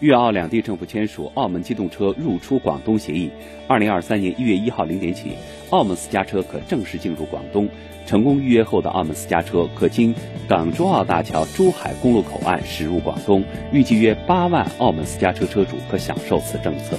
粤澳两地政府签署澳门机动车入出广东协议，二零二三年一月一号零点起，澳门私家车可正式进入广东。成功预约后的澳门私家车可经港珠澳大桥珠海公路口岸驶入广东，预计约八万澳门私家车车主可享受此政策。